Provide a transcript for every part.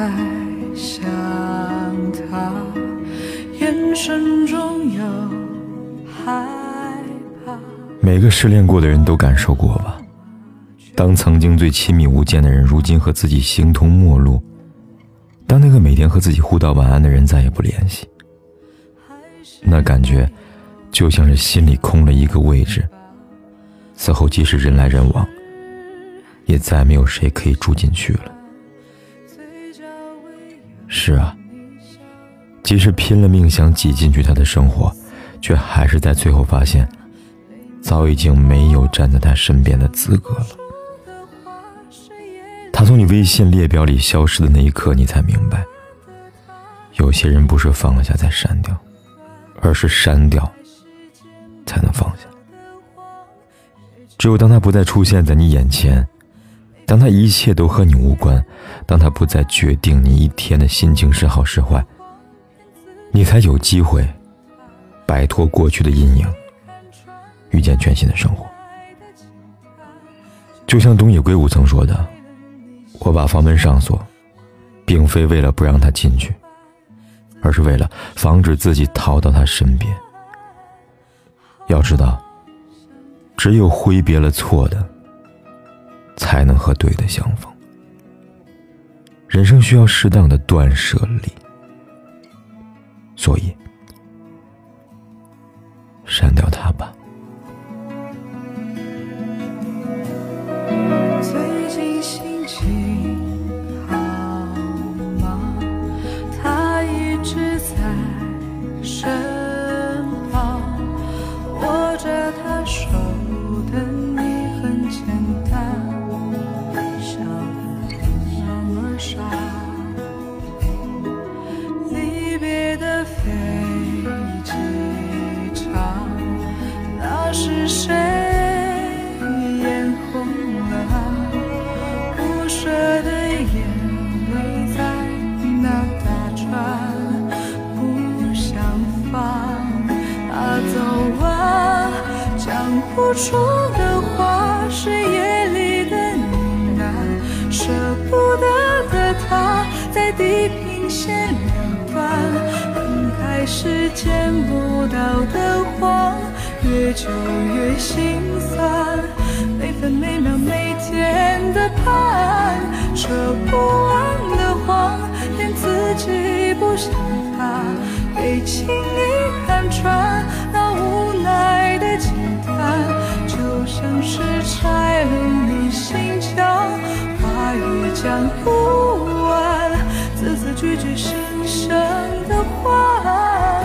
在想他？眼神中有害怕。每个失恋过的人都感受过吧？当曾经最亲密无间的人，如今和自己形同陌路；当那个每天和自己互道晚安的人再也不联系。那感觉，就像是心里空了一个位置。此后，即使人来人往，也再没有谁可以住进去了。是啊，即使拼了命想挤进去他的生活，却还是在最后发现，早已经没有站在他身边的资格了。他从你微信列表里消失的那一刻，你才明白，有些人不是放下再删掉。而是删掉，才能放下。只有当他不再出现在你眼前，当他一切都和你无关，当他不再决定你一天的心情是好是坏，你才有机会摆脱过去的阴影，遇见全新的生活。就像东野圭吾曾说的：“我把房门上锁，并非为了不让他进去。”而是为了防止自己逃到他身边。要知道，只有挥别了错的，才能和对的相逢。人生需要适当的断舍离，所以删掉他吧。出的花是夜里的呢喃，舍不得的他在地平线两端，分开时见不到的慌，越久越心酸，每分每秒每天讲不完，字字句句深深的话。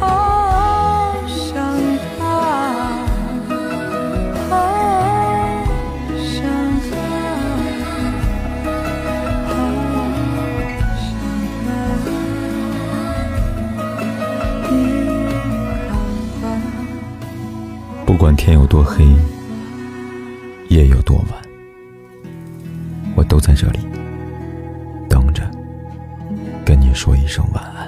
好想他，好想他，好想他。你看吧，不管天有多黑。夜有多晚，我都在这里等着，跟你说一声晚安。